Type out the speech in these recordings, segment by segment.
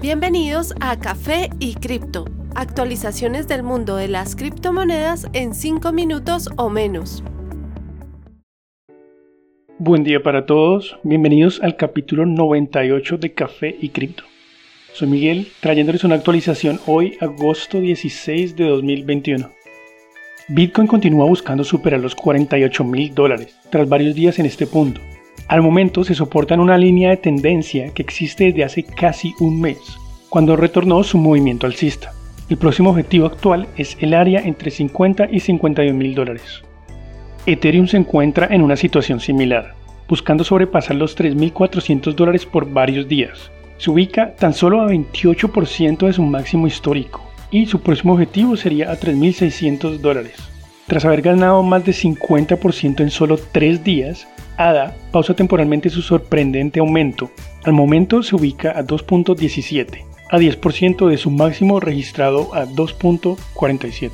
Bienvenidos a Café y Cripto, actualizaciones del mundo de las criptomonedas en 5 minutos o menos. Buen día para todos, bienvenidos al capítulo 98 de Café y Cripto. Soy Miguel, trayéndoles una actualización hoy, agosto 16 de 2021. Bitcoin continúa buscando superar los 48 mil dólares, tras varios días en este punto, al momento se soporta en una línea de tendencia que existe desde hace casi un mes, cuando retornó su movimiento alcista. El próximo objetivo actual es el área entre 50 y 51 mil dólares. Ethereum se encuentra en una situación similar, buscando sobrepasar los 3.400 dólares por varios días. Se ubica tan solo a 28% de su máximo histórico y su próximo objetivo sería a 3.600 dólares. Tras haber ganado más de 50% en solo 3 días, ADA pausa temporalmente su sorprendente aumento. Al momento se ubica a 2.17, a 10% de su máximo registrado a 2.47.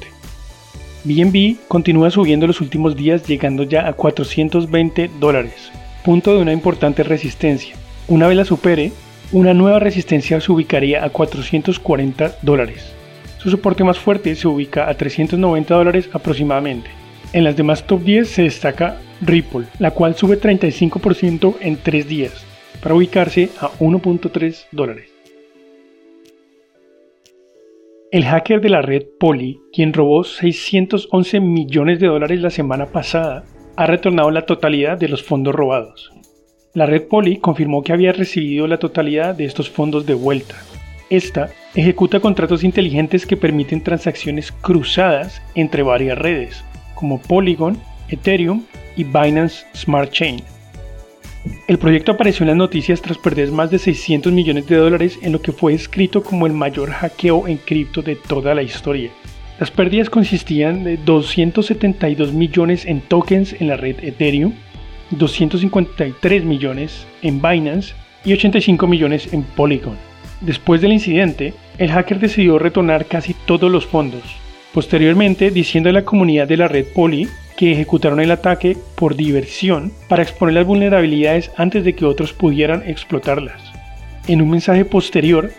BNB continúa subiendo los últimos días llegando ya a 420 dólares, punto de una importante resistencia. Una vez la supere, una nueva resistencia se ubicaría a 440 dólares. Su soporte más fuerte se ubica a 390 dólares aproximadamente. En las demás top 10 se destaca Ripple, la cual sube 35% en 3 días, para ubicarse a 1.3 dólares. El hacker de la red Poly, quien robó 611 millones de dólares la semana pasada, ha retornado la totalidad de los fondos robados. La red Poly confirmó que había recibido la totalidad de estos fondos de vuelta. Esta ejecuta contratos inteligentes que permiten transacciones cruzadas entre varias redes, como Polygon, Ethereum y Binance Smart Chain. El proyecto apareció en las noticias tras perder más de 600 millones de dólares en lo que fue escrito como el mayor hackeo en cripto de toda la historia. Las pérdidas consistían de 272 millones en tokens en la red Ethereum, 253 millones en Binance y 85 millones en Polygon. Después del incidente, el hacker decidió retornar casi todos los fondos, posteriormente diciendo a la comunidad de la red Poly que ejecutaron el ataque por diversión para exponer las vulnerabilidades antes de que otros pudieran explotarlas. En un mensaje posterior,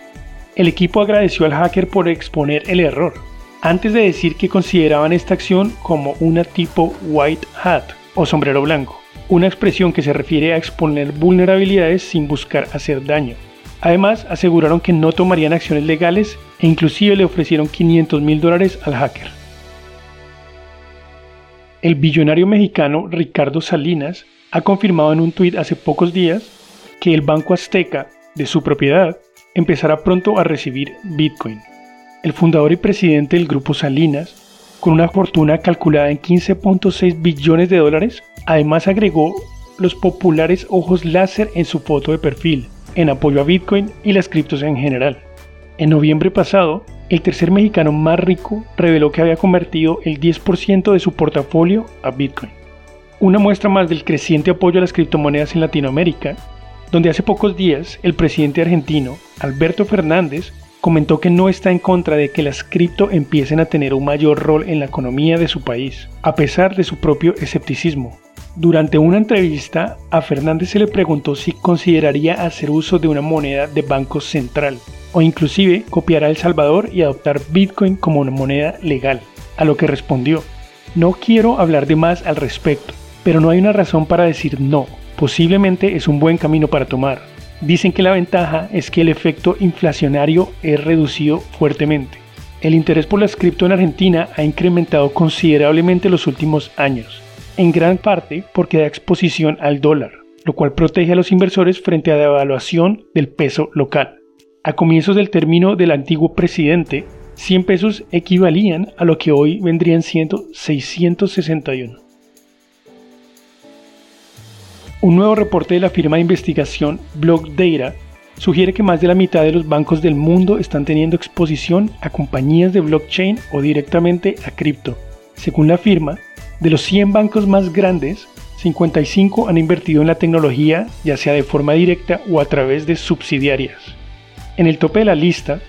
el equipo agradeció al hacker por exponer el error, antes de decir que consideraban esta acción como una tipo white hat o sombrero blanco, una expresión que se refiere a exponer vulnerabilidades sin buscar hacer daño. Además, aseguraron que no tomarían acciones legales e inclusive le ofrecieron 500 mil dólares al hacker. El billonario mexicano Ricardo Salinas ha confirmado en un tuit hace pocos días que el Banco Azteca, de su propiedad, empezará pronto a recibir Bitcoin. El fundador y presidente del grupo Salinas, con una fortuna calculada en 15.6 billones de dólares, además agregó los populares ojos láser en su foto de perfil, en apoyo a Bitcoin y las criptos en general. En noviembre pasado, el tercer mexicano más rico reveló que había convertido el 10% de su portafolio a Bitcoin. Una muestra más del creciente apoyo a las criptomonedas en Latinoamérica, donde hace pocos días el presidente argentino, Alberto Fernández, comentó que no está en contra de que las cripto empiecen a tener un mayor rol en la economía de su país, a pesar de su propio escepticismo. Durante una entrevista, a Fernández se le preguntó si consideraría hacer uso de una moneda de banco central, o inclusive copiar a El Salvador y adoptar Bitcoin como una moneda legal, a lo que respondió, no quiero hablar de más al respecto, pero no hay una razón para decir no, posiblemente es un buen camino para tomar. Dicen que la ventaja es que el efecto inflacionario es reducido fuertemente. El interés por las cripto en Argentina ha incrementado considerablemente los últimos años, en gran parte porque da exposición al dólar, lo cual protege a los inversores frente a la devaluación del peso local. A comienzos del término del antiguo presidente, 100 pesos equivalían a lo que hoy vendrían siendo 661. Un nuevo reporte de la firma de investigación Blockdata sugiere que más de la mitad de los bancos del mundo están teniendo exposición a compañías de blockchain o directamente a cripto. Según la firma, de los 100 bancos más grandes, 55 han invertido en la tecnología ya sea de forma directa o a través de subsidiarias. En el tope de la lista,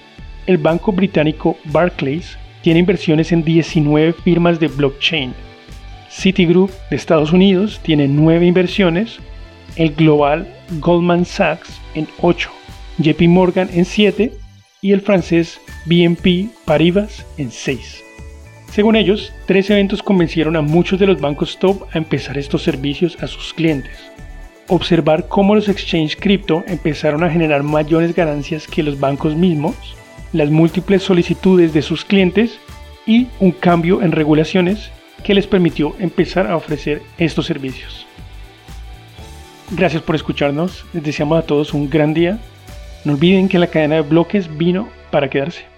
el banco británico Barclays tiene inversiones en 19 firmas de blockchain. Citigroup de Estados Unidos tiene 9 inversiones, el global Goldman Sachs en 8, JP Morgan en 7 y el francés BNP Paribas en 6. Según ellos, tres eventos convencieron a muchos de los bancos top a empezar estos servicios a sus clientes. Observar cómo los exchange cripto empezaron a generar mayores ganancias que los bancos mismos, las múltiples solicitudes de sus clientes y un cambio en regulaciones que les permitió empezar a ofrecer estos servicios. Gracias por escucharnos, les deseamos a todos un gran día. No olviden que la cadena de bloques vino para quedarse.